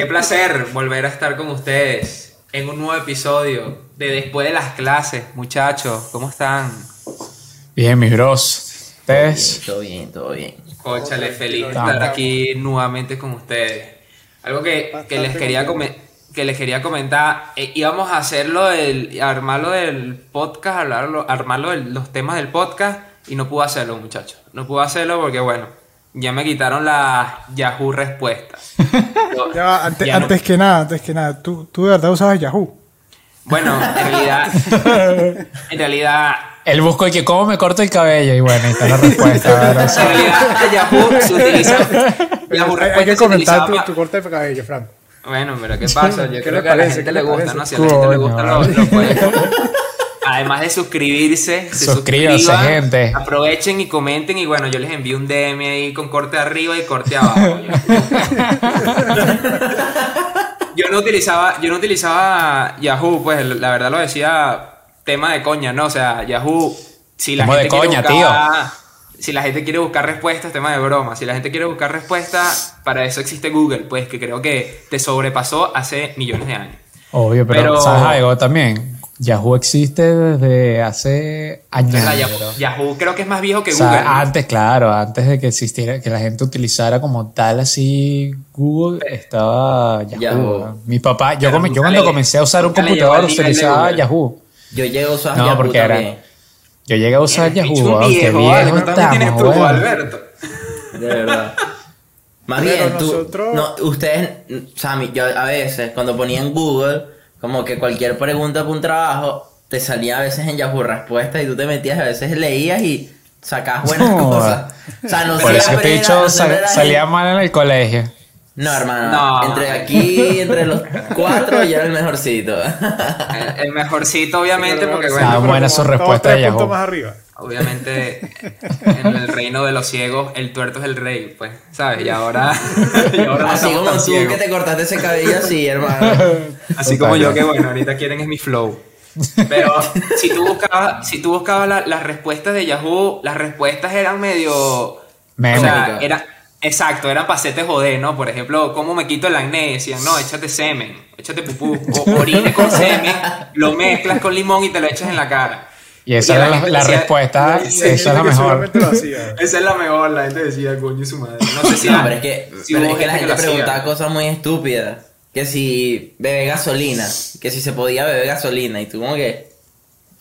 Qué placer volver a estar con ustedes en un nuevo episodio de Después de las clases. Muchachos, ¿cómo están? Bien, mis bros. ¿Ustedes? Todo bien, todo bien. Cóchale, feliz de estar aquí nuevamente con ustedes. Algo que, que les quería comer que les quería comentar, eh, íbamos a hacerlo del, armarlo del podcast, hablarlo, armarlo de los temas del podcast y no pude hacerlo, muchachos. No pude hacerlo porque, bueno, ya me quitaron las Yahoo respuestas. Ya va, ante- ya no- antes que nada, antes que nada, ¿tú, tú de verdad usabas Yahoo. Bueno, en realidad, en realidad, Él buscó y que cómo me corto el cabello y bueno, ahí está la respuesta. ¿verdad? en realidad Yahoo se utiliza. Yahoo Hay, hay que comentar tu, tu corte de cabello, Franco. Bueno, pero ¿qué pasa? Yo ¿Qué creo le que a la parece? gente ¿Qué le gusta, parece? ¿no? Si a la gente le gusta, lo, lo puede. Además de suscribirse, se Suscríbanse, suscriban, gente. Aprovechen y comenten. Y bueno, yo les envío un DM ahí con corte arriba y corte abajo. yo no utilizaba, yo no utilizaba Yahoo, pues la verdad lo decía tema de coña, ¿no? O sea, Yahoo, si la Tema de gente quiere coña, buscar, si la gente quiere buscar respuestas, tema de broma. Si la gente quiere buscar respuestas, para eso existe Google, pues que creo que te sobrepasó hace millones de años. Obvio, pero, Pero- ¿sabes algo también? Yahoo existe desde hace años. Yahoo. Yahoo creo que es más viejo que O sea, Google. ¿no? antes, claro, antes de que existiera, que la gente utilizara como tal así Google, estaba Yahoo. Yahoo. ¿no? Mi papá, yo, come- cuando comencé a usar un computador utilizaba. Yahoo. Yo llego a usar No, Yahoo porque era-. Yo llegué a usar Eres Yahoo, qué viejo, viejo vale, ¿cuántos años tienes estamos, tú, bueno. Alberto? De verdad. Más Pero bien, tú, nosotros- no, ustedes, Sammy, yo a veces cuando ponía en Google, como que cualquier pregunta para un trabajo, te salía a veces en Yahoo respuesta y tú te metías, a veces leías y sacabas buenas No. cosas. O sea, no Por eso te he era- dicho, sal- salía mal en el colegio. No, hermano, No. entre aquí, entre los cuatro, yo era el mejorcito. El, el mejorcito, obviamente, porque Ah, bueno, buena su respuesta de de puntos Yahoo. más arriba. Obviamente en el reino de los ciegos, el tuerto es el rey, pues, ¿sabes? Y ahora, y ahora no Así como tú ciegos. que te cortaste ese cabello así, hermano. Así como yo que bueno, ahorita quieren es mi flow. Pero si tú buscabas, si tú buscabas la- las respuestas de Yahoo, las respuestas eran medio... Meme. O sea, Médica. era, exacto, eran pasete joder, ¿no? Por ejemplo, ¿cómo me quito el acné? Decían, no, échate semen, échate pupú, o orine con semen, lo mezclas con limón y te lo echas en la cara. Y esa Y era la la, la respuesta, Sí, esa es la mejor. Esa es la mejor, la gente decía, coño, su madre. No sé si... No, pero es que, si pero es que la gente preguntaba cosas muy estúpidas. Que si bebe gasolina, que si se podía beber gasolina. Y tú como que...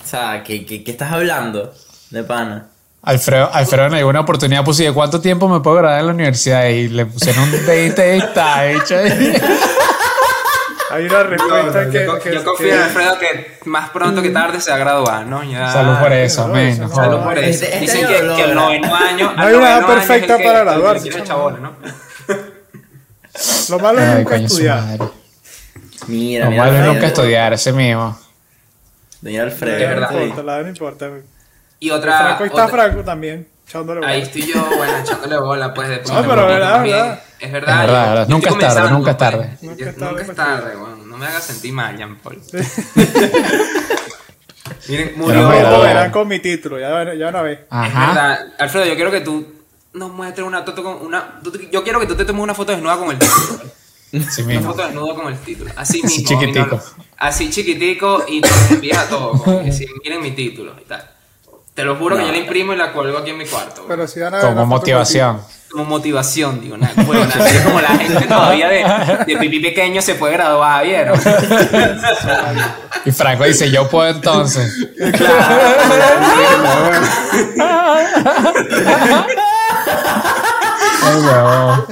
O sea, ¿qué, qué, qué estás hablando de pana? Alfredo, Alfredo en alguna oportunidad puso, ¿y de cuánto tiempo me puedo graduar en la universidad? Y le pusieron un está hecho. Hay una respuesta no, que, yo, que- yo confío que- en Alfredo que más pronto que tarde se va a graduar, ¿no? Ya- Salud por eso, no. Salud por eso. Este- este Dicen que, lo que el noveno año. No hay una edad perfecta para graduarse, ¿no? Lo malo es nunca estudiar. Mira, Lo mira. malo es nunca estudiar, ese mismo. Señor Alfredo. Es verdad. No importa, la verdad no importa. Y otra. Franco está otra- Franco también, echándole Ahí estoy yo, bueno, echándole bola, pues. De No, pero verdad, verdad. Es verdad. Es verdad, yo- verdad. yo Nunca es tarde, nunca es pues. tarde. Yo- Nunca es Nunca tarde es para tarde, bueno, no me hagas sentir mal, Jean Paul. Miren, murió. pero- verán con mi título, ya, ya una vez. Es Ajá. verdad. Alfredo, yo quiero que tú nos muestres una foto con una. yo quiero que tú te tomes una foto desnuda con el título. Sí Una mismo. foto desnuda con el título. Así Así mismo. chiquitico. mi no- así chiquitico y te lo envías a todos. miren mi título y tal. Te lo juro que yo la imprimo y la cuelgo aquí en mi cuarto. Pero si van a ver Como motivación. Como motivación, digo, nada, bueno, nada, es como la gente todavía de, de pipí pequeño se puede graduar, ¿vieron? Y Franco dice, yo puedo entonces. Ay, huevón.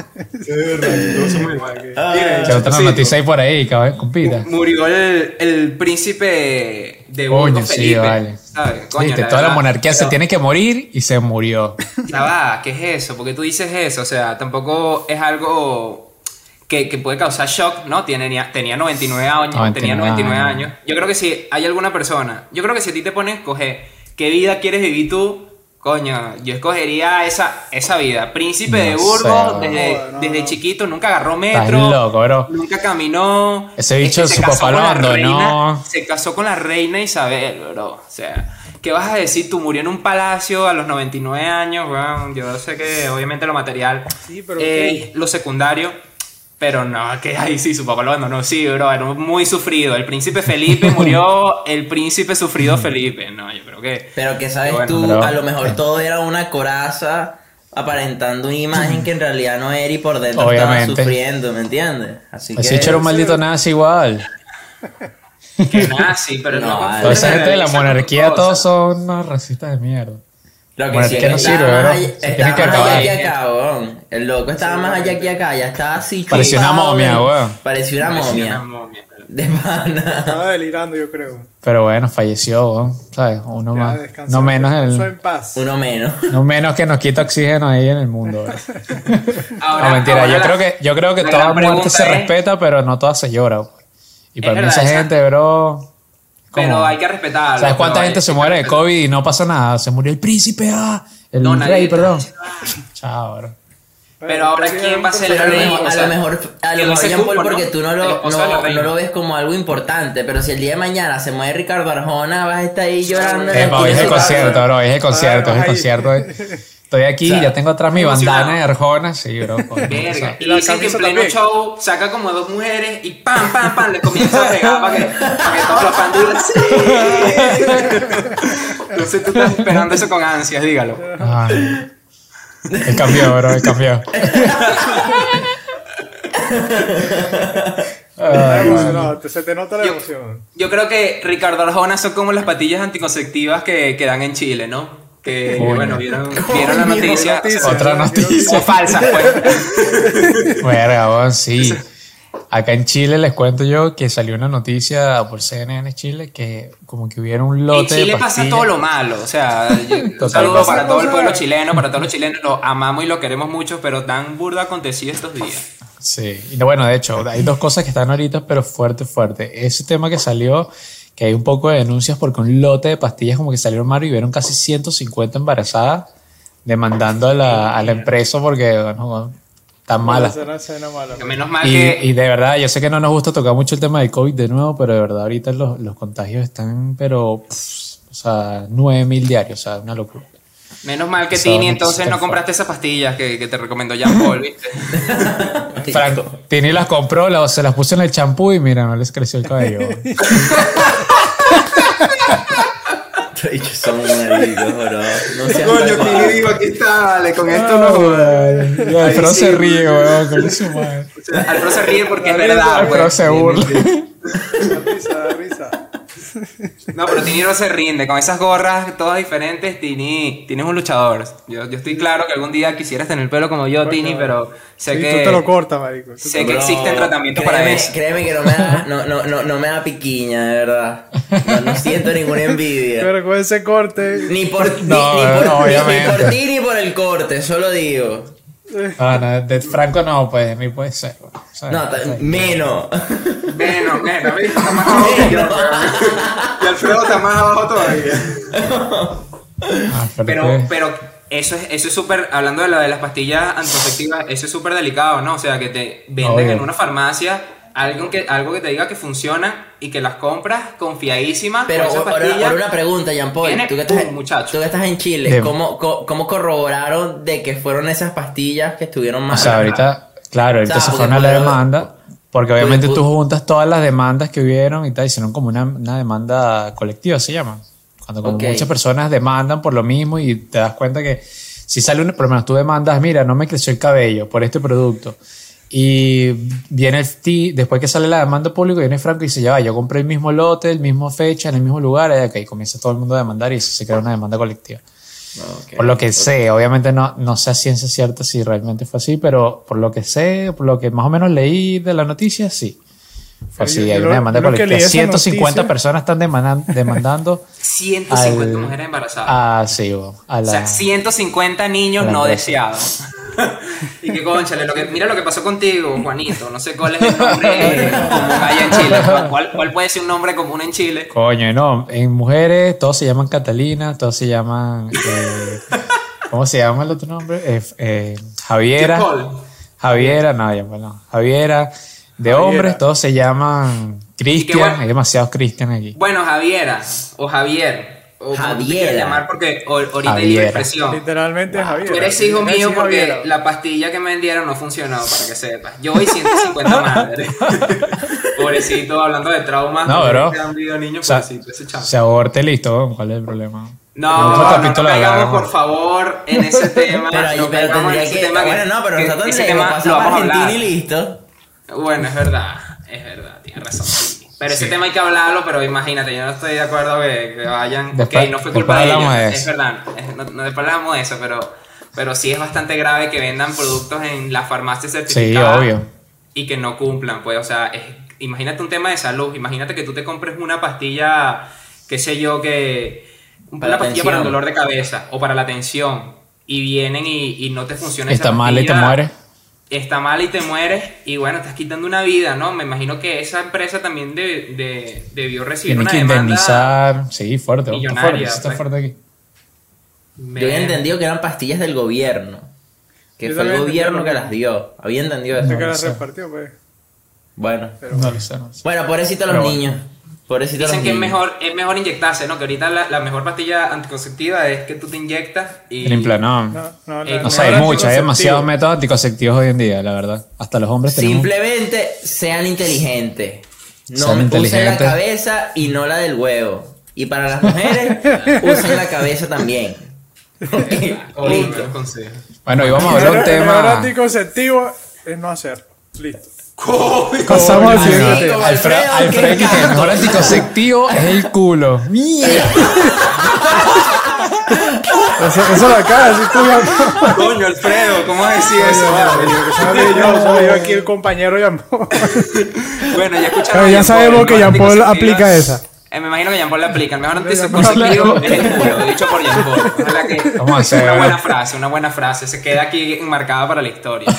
¿Qué otra Sí, noticia hay por ahí, cabrón? Compita. Murió el, el príncipe de Burgos, Coño, sí, Felipe. vale. ¿sabes? Coño, Viste, la toda la verdad, monarquía se pero- tiene que morir y se murió. Ya va, ¿qué es eso? Porque tú dices eso, o sea, tampoco es algo que, que puede causar shock, ¿no? Tenía, tenía 99 años, 99 tenía 99 años. Yo creo que si hay alguna persona, yo creo que si a ti te pones a escoger qué vida quieres vivir tú, coño, yo escogería esa, esa vida. Príncipe de Burgos, sé, desde, no, no, desde chiquito, nunca agarró Estás metro. loco, bro. Nunca caminó. Ese bicho, Este, se su casó papá lo abandonó. Se casó con la reina Isabel, bro. O sea, ¿qué vas a decir? Tú murió en un palacio a los 99 años, weón. Yo sé que obviamente lo material Sí, pero es lo secundario. Pero no, que ahí sí, su papá lo abandonó. Sí, bro, era muy sufrido. El príncipe Felipe murió, el príncipe sufrido Felipe. No, yo creo que. Pero que sabes Bueno, tú, pero- a lo mejor todo era una coraza aparentando una imagen que en realidad no era y por dentro Obviamente. estaba sufriendo, ¿me entiendes? Así que... Hecho era un maldito nazi igual. Que nazi, pero no. No, Toda esa gente de la monarquía, todos son unos racistas de mierda. Lo Bueno, sí es que no sirve, más bro. allá- Se Estaba que más allá que acá, weón. El loco estaba más allá que acá, ya estaba así Parecía una momia, weón. weón. Parecía una Parecía momia. una momia. De pana. Estaba delirando, yo creo. Pero bueno, falleció, ¿no? ¿sabes? Uno Ya, más. No menos, el, en paz. Uno menos. no menos que nos quita oxígeno ahí en el mundo. Ahora- no, mentira, ahora yo la- creo que, yo creo que toda muerte se es- respeta, pero no toda se llora. bro. Y Es para mí verdad, esa esa- gente, bro. Pero hay que respetarlo. ¿Sabes cuánta gente se muere de. COVID y no pasa nada? Se murió el príncipe, ah, el No, nadie rey, está perdón. Chao, bro. Pero ahora, ¿quién va a ser el rey? a lo mejor, a lo mejor Jean Paul, porque ¿no? tú no lo, no, no lo ves como algo importante, pero si el día de mañana se muere Ricardo Arjona, vas a estar ahí llorando. hoy es el concierto, bro. Hoy es el concierto, es el concierto. Estoy aquí, O sea, ya tengo atrás mi bandana de Arjona. Sí, bro. Verga. Y Y la dicen que en pleno también. show saca como dos mujeres y pam, pam, pam, le comienza a pegar para que, para que todos los fans digan sí. Entonces tú estás esperando eso con ansias, dígalo. ay. Él cambió, bro, cambió. Está Ay, emocionado, te- se te nota la Yo- emoción. Yo creo que Ricardo Arjona son como las pastillas anticonceptivas que, que dan en Chile, ¿no? Que, Coño. bueno, vieron, vieron la noticia. noticia. Otra noticia. O falsa, pues. Verga, weón, sí. Acá en Chile les cuento yo que salió una noticia por CNN Chile que como que hubiera un En lote Chile de pasa todo lo malo, o sea, un saludo para todo el pueblo chileno, para todos los chilenos, lo amamos y lo queremos mucho, pero tan burda acontecido estos días. Sí, y bueno, de hecho, hay dos cosas que están ahorita, pero fuerte, fuerte. Ese tema que salió, que hay un poco de denuncias porque un lote de pastillas como que salieron mal y vieron casi 150 embarazadas demandando a la, a la empresa porque, bueno, escena mala. Menos mal Y, que y de verdad, yo sé que no nos gusta tocar mucho el tema del COVID de nuevo, pero de verdad ahorita los, los contagios están, pero, pff, o sea, 9000 diarios, o sea, una locura. Menos mal que Tini entonces no compraste esas pastillas que, que te recomendó Jean Paul, ¿viste? Franco, Tini las compró, las- se las puso en el champú y mira, no les creció el cabello. Bichos son maricos, bro. No seas Coño, mal. Tini digo, aquí está, vale, con esto No, no. Alfredo se ríe, weón, con su madre. Alfredo se ríe porque es verdad, Alfredo se burla. Da risa, da risa. No, pero Tini no se rinde. Con esas gorras todas diferentes, Tini, Tini es un luchador. Yo, yo estoy claro que algún día quisieras tener el pelo como yo, Tini, pero sé Sí, que... tú te lo cortas, marico. Sé que existen tratamientos para eso. Créeme que no me da, no, no, no, no me da piquiña, de verdad. No, no siento ninguna envidia. Pero con ese corte. Ni por, ni- No, ni, por, no, ni- ni por ti ni por el corte, solo digo. Ah, no, de Franco no, pues, mí puede ser. No, ta- menos. Menos, menos. Está más abajo que yo. Y Alfredo está más abajo todavía. Ah, pero Pero, que- pero eso es eso es súper, hablando de, la, de las pastillas anticonceptivas, eso es súper delicado, ¿no? O sea, que te venden Obvio. en una farmacia algo que, algo que te diga que funciona y que las compras confiadísimas Pero ahora, una pregunta, Jean Paul. Tú que, estás, muchacho. tú que estás en Chile. ¿cómo, ¿cómo corroboraron de que fueron esas pastillas que estuvieron O mal? sea, ahorita, claro, ahorita O sea, se fueron a la demanda, porque obviamente tú juntas todas las demandas que hubieron y tal, hicieron como una, una demanda colectiva, se llama. Cuando como muchas personas demandan por lo mismo y te das cuenta que si sale una, por lo menos tú demandas, mira, no me creció el cabello por este producto. Y viene el ti, después que sale la demanda pública, viene Franco y dice, ya va, yo compré el mismo lote, el mismo fecha, en el mismo lugar, y ok, comienza todo el mundo a demandar y se crea una demanda colectiva. Ok. Por lo que sé, obviamente no, no sé a ciencia cierta si realmente fue así, pero por lo que sé, por lo que más o menos leí de la noticia, sí. Así, yo hay una demanda colectiva. leí esa 150 noticia- personas están demandan- demandando 150 al- mujeres embarazadas. a, sí, bo, a o la... sea, 150 niños no empresa. deseados. y que conchale, lo que, mira lo que pasó contigo, Juanito. No sé cuál es el nombre común allá en Chile. ¿Cuál, cuál puede ser un nombre común en Chile? Coño, no, en mujeres todos se llaman Catalina, todos se llaman... eh, ¿Cómo se llama el otro nombre? Eh, eh, Javiera. Javiera, no, ya, bueno, Javiera. De Javiera. hombres todos se llaman Cristian, bueno. hay demasiados Cristian aquí. Bueno, Javiera o Javier. o te Javiera. llamar porque ahorita hay expresión. Literalmente Javier. Tú eres hijo Eres mío porque Javiera. la pastilla que me vendieron no funcionó, para que sepas. Yo voy 150 madres. Pobrecito, hablando de traumas. No, bro. Que han vivido niños, O sea, pobrecito, ese chamo. se aborte listo, ¿cuál es el problema? No, no, no caigamos, por favor, en ese tema. Pero, no pero caigamos en tendría ese que. tema Bueno, no, pero nosotros le pasamos a vamos a Argentina y listo. Bueno, es verdad, es verdad, tienes razón. Pero ese tema hay que hablarlo, pero imagínate, yo no estoy de acuerdo que, que vayan. Después- ok, no fue culpa de ellos, de es verdad. no, no, después hablamos de eso, pero, pero sí es bastante grave que vendan productos en las farmacias Sí, certificadas obvio. y que no cumplan, pues, o sea, es- imagínate un tema de salud, imagínate que tú te compres una pastilla, qué sé yo, que una Para pastilla para el dolor de cabeza o para la tensión y vienen y, y no te funciona esa Está mal y te pastilla, mueres. Está mal y te mueres y bueno, estás quitando una vida, ¿no? Me imagino que esa empresa también de, de- debió recibir Tienen una que demanda indemnizar. Sí, fuerte. Está millonaria, fuerte, está pues. fuerte aquí. Me- Yo había entendido que eran pastillas del gobierno. Que Yo fue el gobierno que las dio. Había entendido eso. Que No la sé. repartió, pues. Bueno. Pero No no. Bueno, pobrecito los Pero bueno. Pobrecito Dicen que es mejor, es mejor inyectarse, ¿no? Que ahorita la, la mejor pastilla anticonceptiva es que tú te inyectas y... El implanón. no, no, Eh, No sé, hay mucho, hay demasiados métodos anticonceptivos hoy en día, la verdad. Hasta los hombres tenemos. Simplemente sean inteligentes. No Sean usen la cabeza y no la del huevo. Y para las mujeres, usen la cabeza también. Listo. Bueno, y vamos a hablar de un El mejor tema. anticonceptivo es no hacerlo. Listo. ¿Cómo? Pasamos al siguiente. Alfredo, Alfredo, que el mejor anticonceptivo es el culo. Mierda. Eso, eso lo acaba de decir Coño, Alfredo, ¿cómo decir eso? vale? Yo, solo yo aquí el compañero Jean Paul. Bueno, ya escucharon. Pero ya sabemos que. Jean Paul aplica esa. Eh, me imagino que Jean Paul la aplica. El mejor anticonceptivo es el culo, dicho por Jean Paul. Ojalá que Vamos a hacer- una buena frase, una buena frase. Se queda aquí enmarcada para la historia.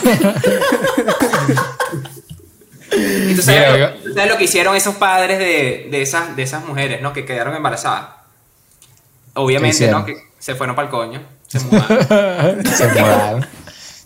¿Y tú sabes, Mira, lo, tú sabes lo que hicieron esos padres de, de, esas, de esas mujeres, ¿no? Que quedaron embarazadas. Obviamente? ¿no? Que se fueron para el coño. Se mudaron. Se mudaron.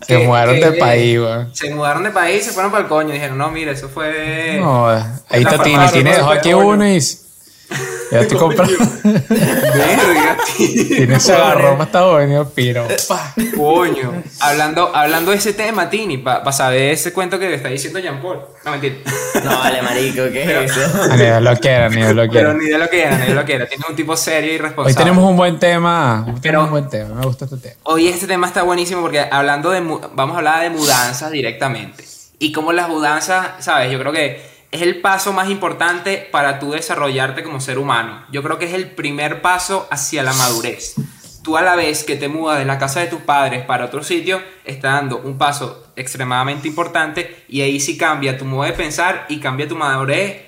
Se mudaron de país, weón. Se mudaron de país y se fueron para el coño. Dijeron, no, mira, eso fue. No, ahí La está Tini. farmacia, Tini no dejó aquí uno y. Ya estoy comprando. Verga, tío. Tini se agarró para esta joven piro. Pa. Coño. Hablando, hablando de ese tema, Tini, para saber ese cuento que le está diciendo Jean Paul. No, mentira. No, vale, marico, ¿qué es eso? Ah, Ni Dios lo quiera, ni Dios lo Pero quiera. ni de lo que era, ni de lo que era. Tiene un tipo serio y responsable. Hoy tenemos un buen tema. Hoy Pero- tenemos un buen tema. Me gusta este tema. Hoy este tema está buenísimo porque hablando de vamos a hablar de mudanzas directamente. Y cómo las mudanzas, sabes, yo creo que es el paso más importante para tú desarrollarte como ser humano. Yo creo que es el primer paso hacia la madurez. Tú a la vez que te mudas de la casa de tus padres para otro sitio, está dando un paso extremadamente importante y ahí sí cambia tu modo de pensar y cambia tu madurez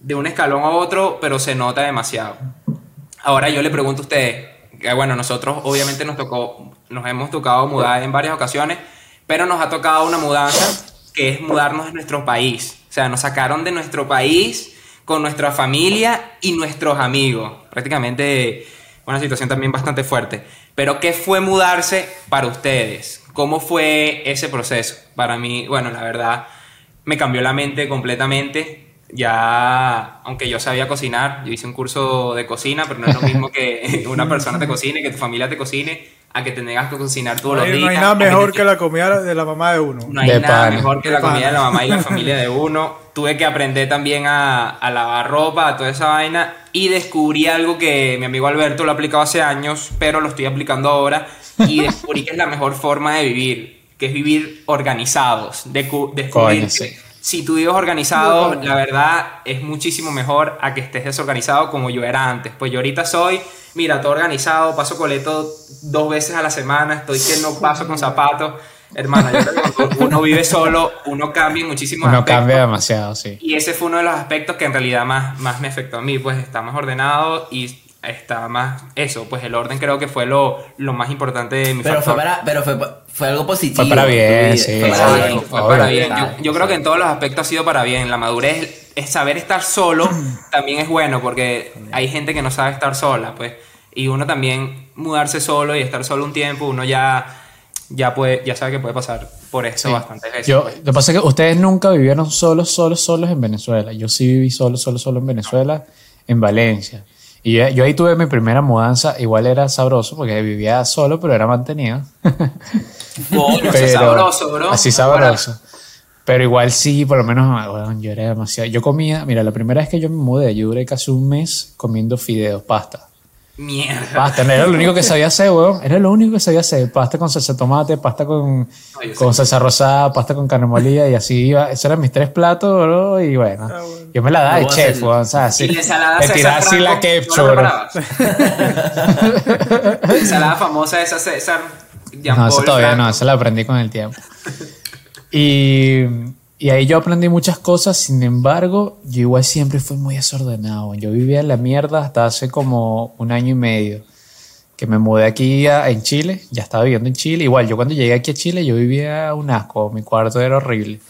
de un escalón a otro, pero se nota demasiado. Ahora yo le pregunto a ustedes, bueno, nosotros obviamente nos tocó, nos hemos tocado mudar en varias ocasiones, pero nos ha tocado una mudanza que es mudarnos de nuestro país. O sea, nos sacaron de nuestro país con nuestra familia y nuestros amigos. Prácticamente una situación también bastante fuerte. Pero ¿qué fue mudarse para ustedes? ¿Cómo fue ese proceso? Para mí, bueno, la verdad, me cambió la mente completamente. Ya, aunque yo sabía cocinar, yo hice un curso de cocina, pero no es lo mismo que una persona te cocine, que tu familia te cocine, a que te tengas que cocinar todos No los hay, días. no hay nada que mejor te- que la comida de la mamá de uno. no hay De nada mejor que la De comida de la mamá y la familia de uno. Tuve que aprender también a, a lavar ropa, a toda esa vaina. Y descubrí algo que mi amigo Alberto lo ha aplicado hace años, pero lo estoy aplicando ahora. Y descubrí que es la mejor forma de vivir, que es vivir organizados. Coño, que sí. Si tú vives organizado, la verdad es muchísimo mejor a que estés desorganizado como yo era antes. Pues yo ahorita soy, mira, todo organizado, paso coleto dos veces a la semana, estoy que no paso con zapatos. Hermano, yo creo que cuando uno vive solo, uno cambia en muchísimos Uno aspectos. cambia demasiado, sí. Y ese fue uno de los aspectos que en realidad más, más me afectó a mí, pues está más ordenado y está más eso, pues el orden creo que fue lo, lo más importante de mi Pero fue para, pero fue, fue algo positivo. Fue para bien, vida, sí, Fue para bien. Fue obvio. para bien. Yo, creo que en todos los aspectos ha sido para bien. La madurez es, es saber estar solo también es bueno porque hay gente que no sabe estar sola, pues. Y uno también mudarse solo y estar solo un tiempo, uno ya, ya puede, ya sabe que puede pasar por eso Sí. bastantes veces. Yo, pues. lo que pasa es que ustedes nunca vivieron solos, solos, solos en Venezuela. Yo sí viví solo, solo, solo en Venezuela, en Valencia. Y yo, yo ahí tuve mi primera mudanza, igual era sabroso porque vivía solo, pero era mantenido. Eso es sabroso, bro. Así sabroso. Pero igual sí, por lo menos, weón, yo era demasiado. Yo comía, mira, la primera vez que yo me mudé, yo duré casi un mes comiendo fideos, pasta. Mierda. Pasta, no era lo único que sabía hacer, weón. Era lo único que sabía hacer. Pasta con salsa de tomate, pasta con, Ay, con salsa rosada, pasta con carne molida y así iba. Esos eran mis tres platos, bro. Y bueno, Ah, bueno. Yo me la daba de chef. O sea, así. Y la ensalada tiraba así la ketchup, ¿tú la? La ensalada famosa esa César. Jean No, eso todavía Franco. no, eso lo aprendí con el tiempo. Y, y ahí yo aprendí muchas cosas, sin embargo, yo igual siempre fui muy desordenado. Yo vivía en la mierda hasta hace como un año y medio, que me mudé aquí a- en Chile, ya estaba viviendo en Chile. Igual, yo cuando llegué aquí a Chile, yo vivía un asco, mi cuarto era horrible.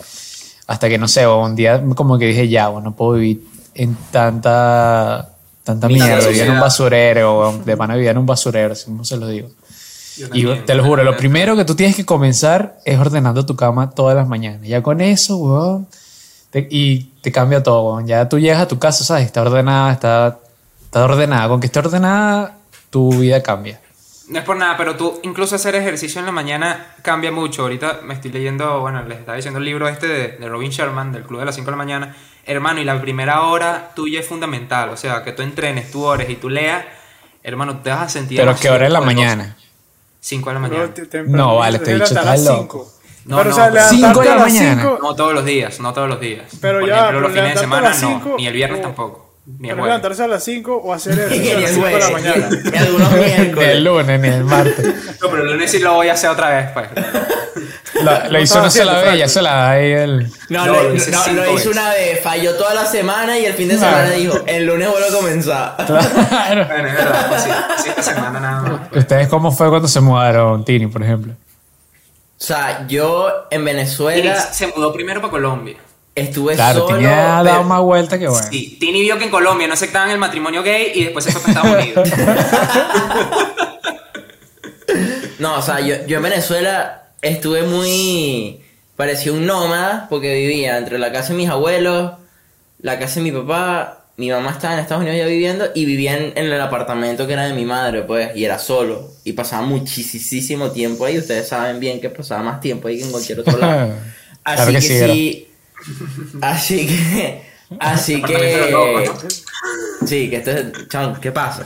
Hasta que, no sé, un día como que dije, ya, bueno, no puedo vivir en tanta, tanta Mierda, vivía en un basurero, de pana vivía en un basurero, así como se lo digo. Y te lo juro, lo primero que tú tienes que comenzar es ordenando tu cama todas las mañanas. Ya con eso, weón, te- y te cambia todo, weón. Ya tú llegas a tu casa, ¿sabes? Está ordenada, está, está ordenada. Con que esté ordenada, tu vida cambia. No es por nada, pero tú incluso hacer ejercicio en la mañana cambia mucho. Ahorita me estoy leyendo, bueno, les estaba diciendo el libro este de, de Robin Sherman, del Club de las 5 de la mañana. Hermano, y la primera hora tuya es fundamental. O sea, que tú entrenes, tú ores y tú leas, hermano, te vas a sentir... Pero que hora en la mañana. 5 de la mañana. No, vale, te este bicho levantas a está las loco. No, pero, no, o sea, pero- levantarte Cinco de la mañana. cinco- No todos los días, no todos los días. Pero Por ya, ejemplo, pero los fines de semana no, ni el viernes o- tampoco, Pero levantarse a las 5 o hacer ejercicio a las el 5 de la mañana. algunos el lunes, ni el martes. No, pero el lunes sí lo voy a hacer otra vez, pues. Lo, lo hizo una sola vez, ya se la da ahí el... No, No, lo, lo hice no, lo hizo una vez, falló toda la semana y el fin de semana dijo, el lunes vuelvo a comenzar. Claro. Bueno, es verdad, pues sí, sí, esta semana nada más. ¿Ustedes cómo fue cuando se mudaron, Tini, por ejemplo? O sea, yo en Venezuela se mudó primero para Colombia. Estuve Claro, solo. Tini ha dado más vuelta que bueno. Sí, Tini vio que en Colombia no aceptaban el matrimonio gay y después se fue para Estados Unidos. No, o sea, yo, yo en Venezuela estuve muy... Parecía un nómada porque vivía entre la casa de mis abuelos, la casa de mi papá, mi mamá estaba en Estados Unidos ya viviendo y vivía en, en el apartamento que era de mi madre, pues, y era solo. Y pasaba muchísimo tiempo ahí. Ustedes saben bien que pasaba más tiempo ahí que en cualquier otro lado. Así Claro que, que sí, era. sí. Así que. Así que. Sí, que esto es. chao, ¿qué pasa?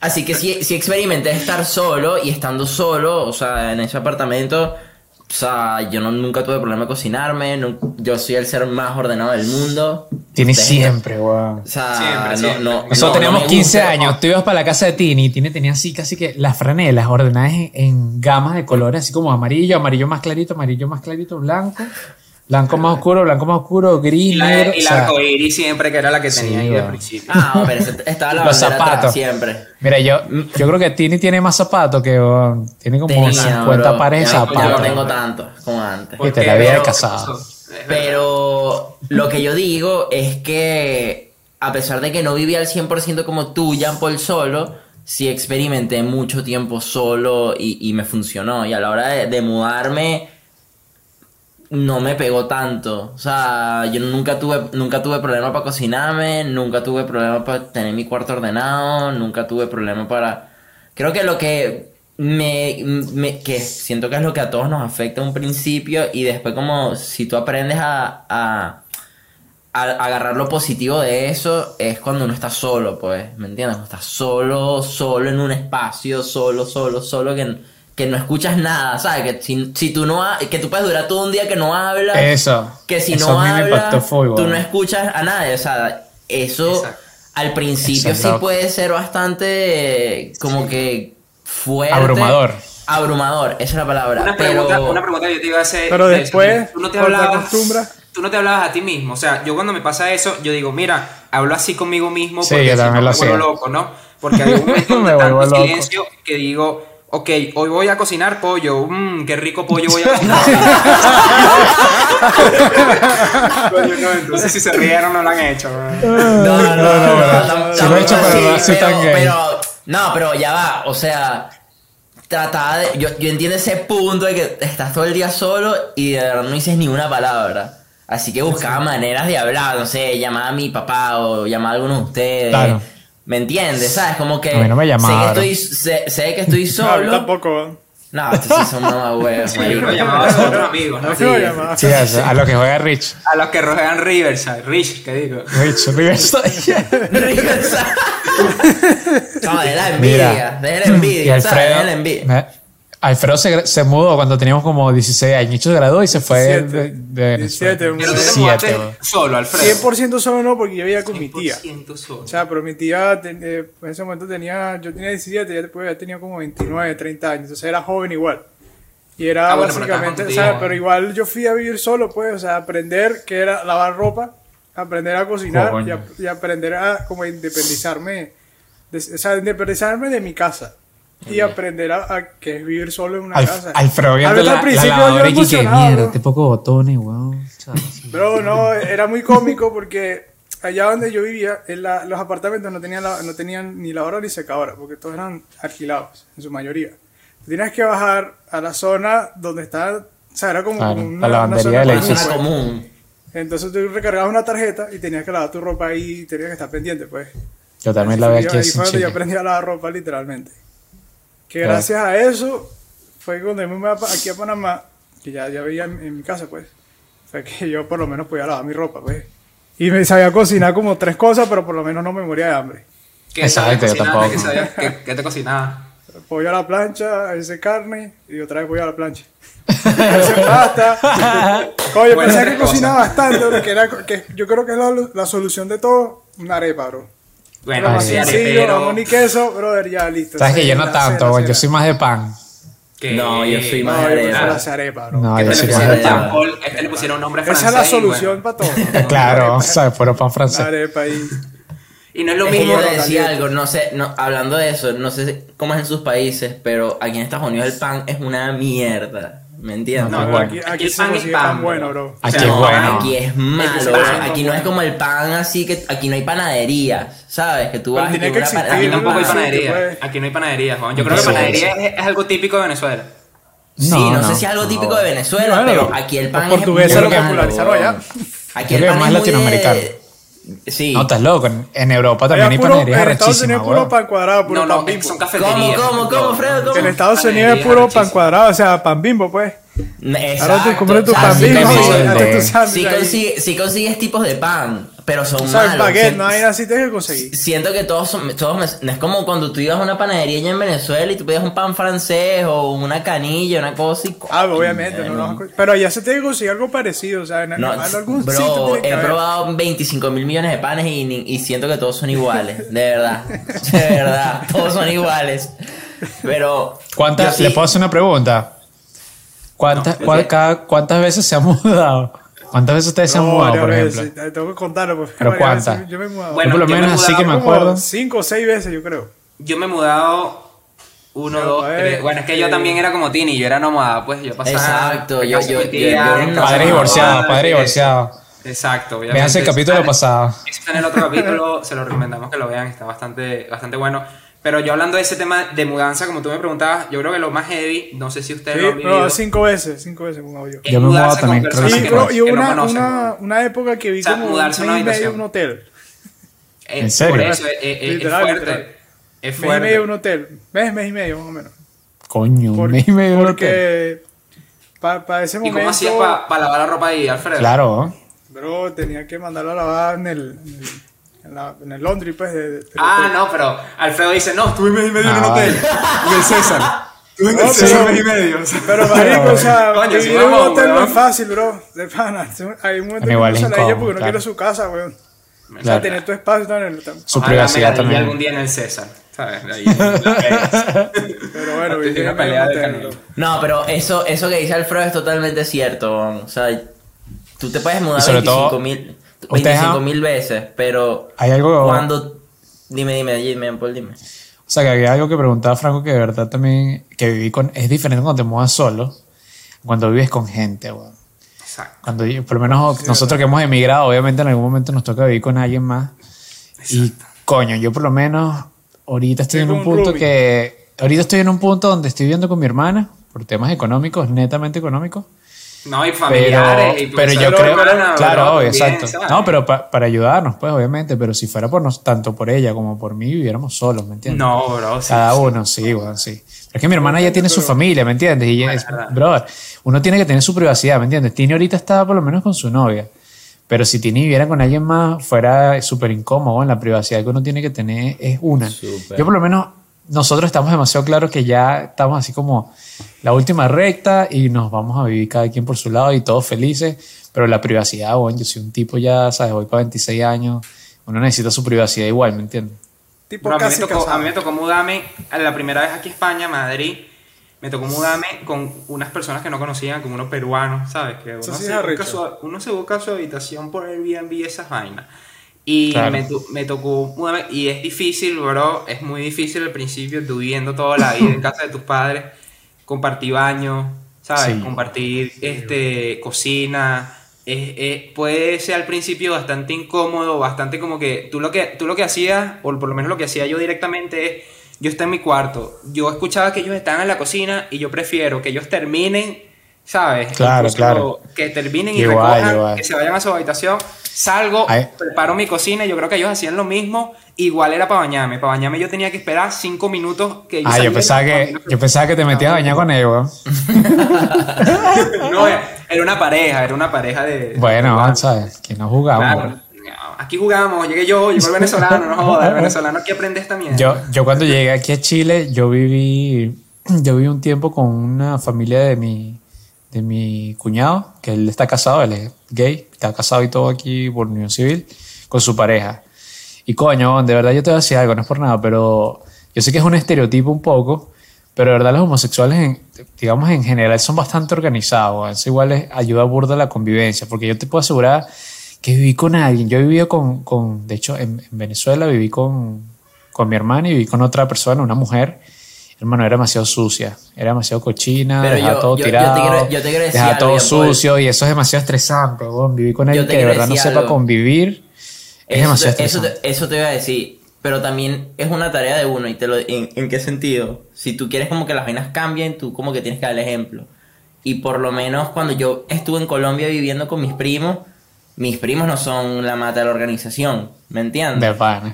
Así que sí, sí experimenté estar solo y estando solo, o sea, en ese apartamento. O sea, yo no, nunca tuve problema de cocinarme. yo soy el ser más ordenado del mundo. Tiene Ustedes- siempre, weón. O sea, Siempre, no, siempre. no, Nosotros no, no teníamos me 15 gusta- años, tú ibas para la casa de Tini y Tini tenía así casi que las franelas ordenadas en, en gamas de colores, así como amarillo, amarillo más clarito, amarillo más clarito, blanco, blanco más oscuro, blanco más oscuro, gris, Y la, negro. y o la sea, arcoíris siempre, que era la que tenía Sí, ahí de bueno. principio. Ah, pero estaba la Los bandera atrás zapatos. siempre. mira, yo, yo creo que Tini tiene más zapatos que tiene como Tenía, 50 bro. pares de Ya no- zapatos. tengo tantos como antes. Viste, qué? la vida de casado. Pero lo que yo digo es que a pesar de que no viví al 100% como tú, Jean Paul, solo, sí experimenté mucho tiempo solo y, y me funcionó. Y a la hora de, de mudarme no me pegó tanto. O sea, yo nunca tuve, nunca tuve problema para cocinarme, nunca tuve problema para tener mi cuarto ordenado, nunca tuve problema para... Creo que lo que me, me- que siento que es lo que a todos nos afecta un principio y después como si tú aprendes a, a, a agarrar lo positivo de eso es cuando uno está solo, pues, ¿me entiendes? Cuando estás solo, solo en un espacio, solo, solo, solo que, que no escuchas nada, ¿sabes? Que si, si tú no ha- que tú puedes durar todo un día que no hablas, Eso. que si eso no hablas, tú no escuchas a nadie, o sea, eso Exacto. al principio Eso sí loco. puede ser bastante como que fuerte. Abrumador. Abrumador, esa es la palabra. Una pero pregunta, una pregunta que yo te iba a hacer. Pero después, tú no te hablabas, tú no te hablabas a ti mismo. O sea, yo cuando me pasa eso, yo digo, mira, hablo así conmigo mismo Sí, porque yo si no me vuelvo loco, ¿no? Porque hay un momento Me de tanto silencio que digo, ok, hoy voy a cocinar pollo, mmm, qué rico pollo voy a cocinar. Coño, no, entonces si se rieron no lo han hecho. man. No, no, no, no, sí lo he hecho, pero tan gay. pero- no, pero ya va, o sea, trataba de, yo, yo entiendo ese punto de que estás todo el día solo y de verdad no dices ni una palabra. Así que buscaba maneras de hablar, no sé, llamaba a mi papá o llamaba a alguno de ustedes. Claro. ¿Me entiendes? ¿Sabes? Como que. A mí no me sé, llamaron. que estoy, sé, sé que estoy No, solo. tampoco. No, estos sí son mamagüeos, Sí, yo marico. lo llamaba a otros amigos, ¿no? No Sí. Sí, a, a lo que juega Rich. a los que rodean Riverside. Rich, ¿qué digo? Rich, Riverside. no, de la envidia. Mira. De la envidia. Y ¿sabes? Alfredo, De la envidia. me- Alfredo se, se mudó cuando teníamos como 16 años. Se graduó y se fue de, 17. de Venezuela. 17, Pero tú te 17, mudaste solo, Alfredo. 100% solo no, porque yo vivía con mi tía. 100% solo. O sea, pero mi tía ten- eh, en ese momento tenía, yo tenía 17, ella después ya tenía como 29, 30 años, entonces era joven igual. Y era Ah, bueno, pero básicamente, estabas o sea, contigo, pero igual yo fui a vivir solo, pues, o sea, aprender que era lavar ropa, aprender a cocinar y, Coño. a- y aprender a como independizarme, de- o sea, independizarme de mi casa. Y aprender a, a que es vivir solo en una Al- casa. Alfredo viendo Al la, la principio yo y que mierda, poco botones, weón. Bro, no, era muy cómico porque allá donde yo vivía, en la- los apartamentos no tenían, la- no tenían ni lavadora ni secadora, porque todos eran alquilados, en su mayoría. Tenías que bajar a la zona donde está, o sea, era como Claro, una, la una lavandería zona Una común, común. Entonces tú recargabas una tarjeta y tenías que lavar tu ropa ahí y tenías que estar pendiente, pues. Yo también la fue- aquí ahí así fue donde yo aprendí a lavar ropa, literalmente. Que gracias a eso fue cuando yo me mudé aquí a Panamá, que ya, ya veía en, en mi casa, pues. Fue que yo por lo menos podía lavar mi ropa, pues. Y me sabía cocinar como tres cosas, pero por lo menos no me moría de hambre. ¿Qué Exacto, yo cocinar? tampoco. ¿Qué, sabías? ¿Qué, qué te cocinabas? Pollo a la plancha, a veces carne y otra vez pollo a la plancha. Veces pasta. Coño, pensé que cocinaba bastante, que era, que yo creo que es la, la solución de todo, una arepa, bro. Bueno, más sí, arepero. jamón y queso, brother, ya listo. Sabes que yo no tanto, cena. Yo soy más de pan. No, yo soy No, más yo arepa. bro. No, Que yo te soy le más de pan. Este le pusieron un nombre Esa es la solución bueno. para todo. Claro, o sea, puro pan francés. arepa y... Y no es lo Es que mismo. yo te decía algo, no sé, no, hablando de eso, no sé cómo es en sus países, pero aquí en Estados Unidos el pan es una mierda. ¿Me entiendes? No. Aquí, Aquí aquí el pan es pan, bueno, bro. Aquí O sea, es no, bueno. Aquí es malo, Aquí es bro. pan, aquí no es como el pan así que aquí no hay panaderías, ¿sabes? Que tú vas y tiene tienes que una existir, Aquí panadería. tampoco hay panadería. pues. Aquí no hay panadería, Juan. Yo creo que panadería es, es algo típico de Venezuela. Sí, No, no, no. sé si es algo típico No. de Venezuela, pero aquí el pan es lo popularizaron allá. Aquí Creo el que pan más es de-. Sí. No, estás loco. En, Europa también hay panaderías en Estados Unidos es puro pan cuadrado, puro No, no, pan bimbo. son cafeterías. ¿Cómo, cómo, cómo, Fredo? ¿Cómo? En Estados Unidos es puro pan cuadrado, o sea, pan bimbo, pues. Exacto. Ahora tú compras tu pan bimbo sí consigues tipos de pan, pero son O sea, el malos. baguette, Sien- no hay así que conseguir. Siento que todos son, todos me- no es como cuando tú ibas a una panadería allá en Venezuela y tú pedías un pan francés o una canilla, una cosa y Ah, obviamente, no, co- pero allá se tiene que conseguir algo parecido, o sea, en, No, algún sitio bro, tiene que he haber. probado 25 mil millones de panes y, y siento que todos son iguales, de verdad, de verdad, todos son iguales. Pero ¿Cuántas, sí- ¿Le puedo hacer una pregunta? ¿Cuántas, No, cua- ¿por qué? cada- ¿Cuántas veces se han mudado? ¿Cuántas veces ustedes se han No, mudado, por veces, ejemplo? eh, Tengo que contarlo, porque ¿Pero cuántas? veces Yo me he mudado. Bueno, Yo por lo yo me menos así que me acuerdo. cinco o seis veces, yo creo. Yo me he mudado uno, Pero, dos, pues, tres. Bueno, es que yo también era como Tini, yo era nómada, pues yo pasaba. Exacto, yo- yo- yo- yo Padre divorciado, padre divorciado. Exacto, obviamente. Vean el capítulo pasado. Eso está en el otro capítulo, se lo recomendamos que lo vean, está bastante, bastante bueno. Pero yo hablando de ese tema de mudanza, como tú me preguntabas, yo creo que lo más heavy, no sé si ustedes Sí, lo han vivido, no, cinco veces, cinco veces mudado yo. es Yo me he mudado también, creo que personas Sí, que no- y que no una, una, una época que vi O sea, como un mudarse mes una y medio un hotel. Eh, ¿En serio? Por eso, es, es- es Literal, fuerte. literal. Es Mes y medio un fuerte. hotel. Mes, mes y medio, más o menos. Coño, un Por- mes y medio un hotel. porque para ese ¿Y momento, cómo hacías para lavar la ropa ahí, Alfredo? Claro, bro, tenía que mandarlo a lavar en el, en el, en la- en el laundry, pues. de- de- del Ah, hotel. no, pero Alfredo dice, no, estuve mes y medio en un Ah, hotel. Y el César. Estuve en No, el César pero- mes y medio. Pero, marico, o sea, Coño, vivir en un hotel no es fácil, bro. De pana. Hay un momento que ella incómodo, porque no quiere su casa, weón. O sea, tener tu espacio también en el hotel. Su Ojalá privacidad me también. algún día en el César. Pero bueno, una pelea de hotel. No, pero eso, eso que dice Alfredo es totalmente cierto. O sea, tú te puedes mudar Y sobre todo, 25 mil veces, pero Hay algo... cuando... Dime, dime, dime, Paul, dime. O sea, que había algo que preguntaba Franco que de verdad también... Que viví con... Es diferente cuando te mudas solo. Cuando vives con gente, weón. Exacto. Cuando por lo menos nosotros que hemos emigrado, obviamente en algún momento nos toca vivir con alguien más. Y coño, yo por lo menos ahorita estoy Sí, en un punto que... Ahorita estoy en un punto donde estoy viviendo con mi hermana, por temas económicos, netamente económicos. No, y familiares. y pero yo creo, claro, bro, obvio, también, exacto. ¿sabes? No, pero pa- para ayudarnos, pues, obviamente. Pero si fuera por nos, tanto por ella como por mí, viviéramos solos, ¿me entiendes? No, bro, sí, Cada sí. uno, sí, bueno, sí. Pero es que mi hermana ya tiene su familia, ¿me entiendes? Y ella es, verdad. brother, uno tiene que tener su privacidad, ¿me entiendes? Tini ahorita está por lo menos con su novia. Pero si Tini viviera con alguien más, fuera súper incómodo. En la privacidad que uno tiene que tener es una. Yo por lo menos, nosotros estamos demasiado claros que ya estamos así como la última recta y nos vamos a vivir cada quien por su lado y todos felices. Pero la privacidad, bueno, yo soy un tipo ya, ¿sabes? Voy para 26 años. Uno necesita su privacidad igual, ¿me entiendes? Tipo Bro, a, mí me casi tocó, a mí me tocó mudarme a la primera vez aquí a España, Madrid. Me tocó mudarme con unas personas que no conocían, como unos peruanos, ¿sabes? Que uno, sí se busca su, uno se busca su habitación por Airbnb esas vainas. Y Claro. me, to- me tocó. Y es difícil, bro. Es muy difícil al principio, tú viviendo toda la vida en casa de tus padres. Compartir baño, ¿sabes? Sí. Compartir este, cocina. Es- es- puede ser al principio bastante incómodo, bastante como que tú lo que tú lo que hacías, o por lo menos lo que hacía yo directamente es, yo estoy en mi cuarto, yo escuchaba que ellos estaban en la cocina y yo prefiero que ellos terminen, ¿sabes? Claro, Incluso claro. Que terminen y Igual, recojan, igual. que se vayan a su habitación, salgo, Ay. preparo mi cocina, yo creo que ellos hacían lo mismo, igual era para bañarme, para bañarme yo tenía que esperar cinco minutos que ellos Ah, yo pensaba que, yo pensaba que te metías a bañar con ellos. No, era una pareja, era una pareja de... Bueno, de- ¿sabes? Que no jugamos. Claro. Aquí jugamos, llegué yo, llegó el venezolano, no jodas, el venezolano aquí aprende esta mierda. Yo, yo cuando llegué aquí a Chile, yo viví, yo viví un tiempo con una familia de mi, de mi cuñado, que él está casado, él es gay, está casado y todo aquí por unión civil, con su pareja. Y coño, de verdad yo te voy a decir algo, no es por nada, pero yo sé que es un estereotipo un poco, pero de verdad los homosexuales, en- digamos en general, son bastante organizados. Eso igual es, ayuda a burda la convivencia, porque yo te puedo asegurar que viví con alguien. Yo he vivido con, con de hecho, en, en Venezuela viví con, con mi hermana y viví con otra persona, una mujer. Hermano, era demasiado sucia, era demasiado cochina, Pero dejaba yo- todo yo- yo te tirado, quiero- yo te quiero decir dejaba algo, todo Paul. sucio y eso es demasiado estresante. weón. Vivir con alguien que de verdad no decir sepa algo. convivir es Eso demasiado te, eso, estresante. te, eso te iba a decir. Pero también es una tarea de uno. ¿Y te lo, en, en qué sentido? Si tú quieres como que las vainas cambien, tú como que tienes que dar el ejemplo. Y por lo menos cuando yo estuve en Colombia viviendo con mis primos, mis primos no son la mata de la organización. ¿Me entiendes? De pana.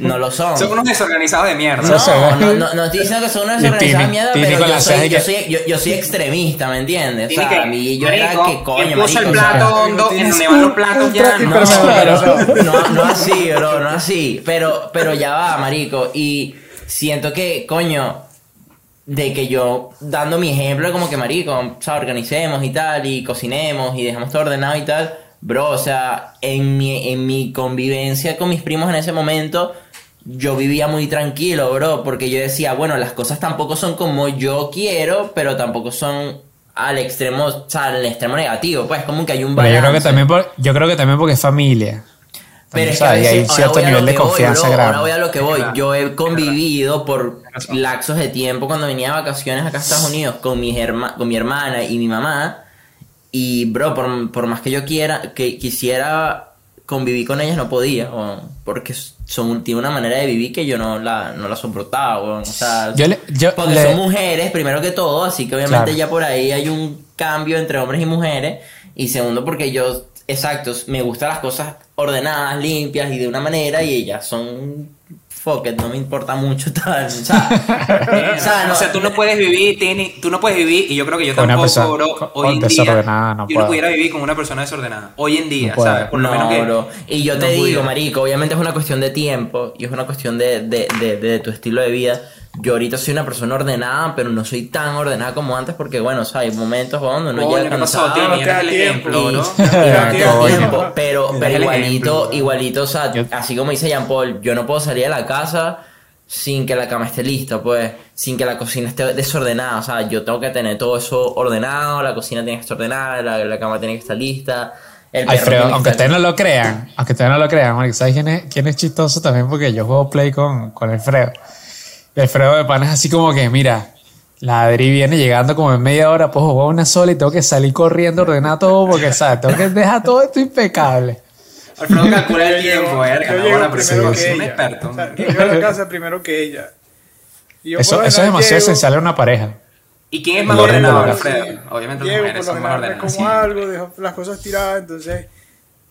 No lo son. Son unos desorganizados de mierda. No. No, no, no, no estoy diciendo que son una Y desorganizada Tini- mierda, pero yo soy, yo, soy, yo, yo soy extremista, ¿me entiendes? O sea, a mí yo marico, era que coño, ¿quién puso marico, el plato hondo donde van los platos ya? No, pero- no, no así, bro, no así. Pero, pero ya va, marico. Y siento que, coño, de que yo, dando mi ejemplo, como que, marico, o sea, organicemos y tal, y cocinemos y dejemos todo ordenado y tal. Bro, o sea, en mi, en mi convivencia con mis primos en ese momento, yo vivía muy tranquilo, bro, porque yo decía, bueno, las cosas tampoco son como yo quiero, pero tampoco son al extremo, o sea, al extremo negativo, pues como que hay un Pero balance. yo creo que también por- yo creo que también porque es familia. Pero es que hay cierto voy a nivel lo de que voy, confianza bro, grande. Ahora voy a lo que voy. Yo he convivido por lapsos de tiempo cuando venía de vacaciones acá a Estados Unidos con, mis herma- con mi hermana y mi mamá. Y, bro, por, por más que yo quiera, que quisiera convivir con ellas, no podía. weón, porque son, tienen una manera de vivir que yo no la, no la soportaba. O sea, Yo le- yo porque le- son mujeres, primero que todo, así que obviamente Claro. ya por ahí hay un cambio entre hombres y mujeres. Y segundo, porque yo, exacto, me gustan las cosas ordenadas, limpias y de una manera, y ellas son fuck it, no me importa mucho tal. O sea, o sea, no- o sea, tú no puedes vivir, Tini, tú no puedes vivir, y yo creo que yo tampoco, persona bro, con- hoy en día, desordenada, no yo puedo. no pudiera vivir con una persona desordenada. Hoy en día, No. ¿sabes? Por lo no, menos que... bro. Y yo no te digo, pudiera. marico, obviamente es una cuestión de tiempo y es una cuestión de, de, de, de tu estilo de vida. Yo ahorita soy una persona ordenada, pero no soy tan ordenada como antes porque, bueno, o sea, hay momentos donde uno Coño, llega el tiempo, ejemplo, y, bro. y no tiempo, pero, pero igualito, ejemplo. igualito, o sea, Yo- así como dice Jean Paul, yo no puedo salir de la casa sin que la cama esté lista, pues, sin que la cocina esté desordenada, o sea, yo tengo que tener todo eso ordenado, la cocina tiene que estar ordenada, la, la cama tiene que estar lista, Alfredo, aunque ustedes no lo crean, aunque ustedes no lo crean, ¿sabes quién es, quién es chistoso también? Porque yo juego play con, con Alfredo. Alfredo de pan es así como que, mira, la Adri viene llegando como en media hora, pues jugar una sola y tengo que salir corriendo, ordenar todo, porque, ¿sabes? Tengo que dejar todo esto impecable. Alfredo calcula el tiempo, verga, yo no, llego primero que ella. experto. O sea, yo llego a la casa primero que ella. Yo Eso, eso es demasiado llego- esencial en una pareja. ¿Y quién es más ordenado. Alfredo? Obviamente las Llego, mujeres por lo son general como algo, dejo las cosas tiradas, entonces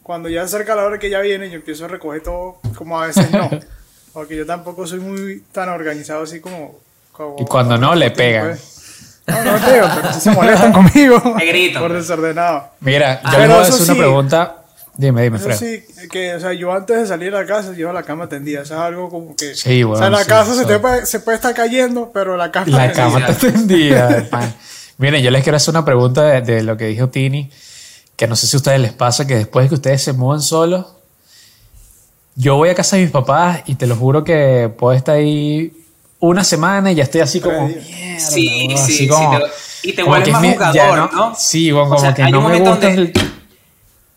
cuando ya acerca la hora que ya viene, yo empiezo a recoger todo, como a veces no. Porque yo tampoco soy muy tan organizado así como... como Y cuando no, le pegan. pues. No, no pego, pero sí se molestan conmigo. Te gritan. Por desordenado. Mira, yo Pero les voy a hacer una sí. pregunta. Dime, dime, Fred. sí, que, o sea, yo antes de salir a la casa llevo la cama tendida. Eso es algo como que. Sí, o sea, la sí, casa se, te puede, se puede estar cayendo, pero la cama La tendida. cama está tendida. pan. Miren, yo les quiero hacer una pregunta de, de lo que dijo Tini, que no sé si a ustedes les pasa que después de que ustedes se mudan solos, yo voy a casa de mis papás y te lo juro que puedo estar ahí una semana y ya estoy así como... Mierda, Sí, sí, así sí, te- y te vuelves más mi- jugador, ya ¿no? Sí, bueno, O como sea, que hay no un me momento gusta donde- el-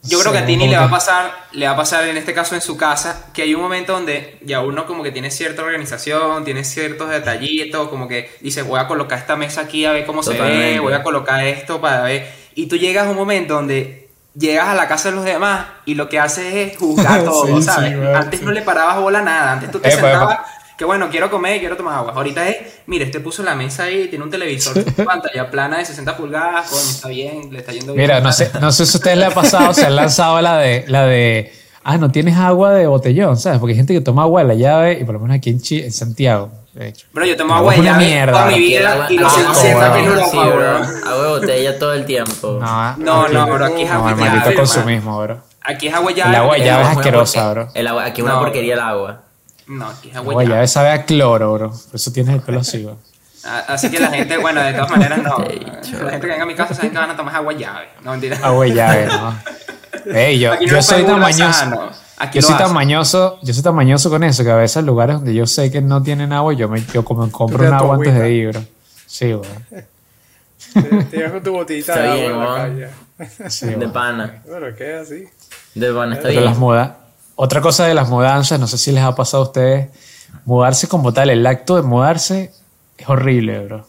Yo creo que a Tini le va a pasar, le va a pasar en este caso en su casa, que hay un momento donde ya uno como que tiene cierta organización, tiene ciertos detallitos, como que dice, voy a colocar esta mesa aquí a ver cómo se ve, Totalmente. voy a colocar esto para ver. Y tú llegas a un momento donde llegas a la casa de los demás y lo que haces es juzgar todo, Sí, sí, ¿sabes? Antes sí. no le parabas bola a nada, antes tú te Epa, epa. sentabas que bueno, quiero comer, quiero tomar agua. Ahorita es, mire, este puso la mesa ahí, tiene un televisor, pantalla plana de 60 pulgadas, coño, está bien, le está yendo bien. Mira, no sé, no sé si a ustedes les ha pasado, se han lanzado la de, la de, ah, no tienes agua de botellón, ¿sabes? Porque hay gente que toma agua de la llave y por lo menos aquí en, Chi- en Santiago. Bro, yo tomo agua es llave mierda, toda mi vida y no, aquí en weón. Europa, Sí, bro. Agua de botella todo el tiempo. No, No, aquí- no, bro, aquí es agua el llave, maldito consumismo, bro. Aquí es agua El llave. agua de llave es asquerosa, bro. El agua, aquí es una No. porquería el agua. No, aquí es El agua agua de llave. llave sabe a cloro, bro. Por eso tienes el pelo así, bro. Ah, Así que la gente, bueno, de todas maneras no. La gente que venga a mi casa saben que van a tomar agua llave. No, mentira. Agua llave, ¿no? Ey, yo, yo es soy Perú, Aquí Yo soy tan hacen. mañoso, yo soy tan mañoso con eso que a veces lugares donde yo sé que no tienen agua, yo me yo como compro un agua antes de ir, bro. Sí, bro. Te, te llevas con tu botellita de agua bien, en la calle. Sí, de bro. pana. Bueno, queda así. De pana, está Pero bien. las. Otra cosa de las mudanzas, no sé si les ha pasado a ustedes, mudarse como tal, el acto de mudarse es horrible, bro.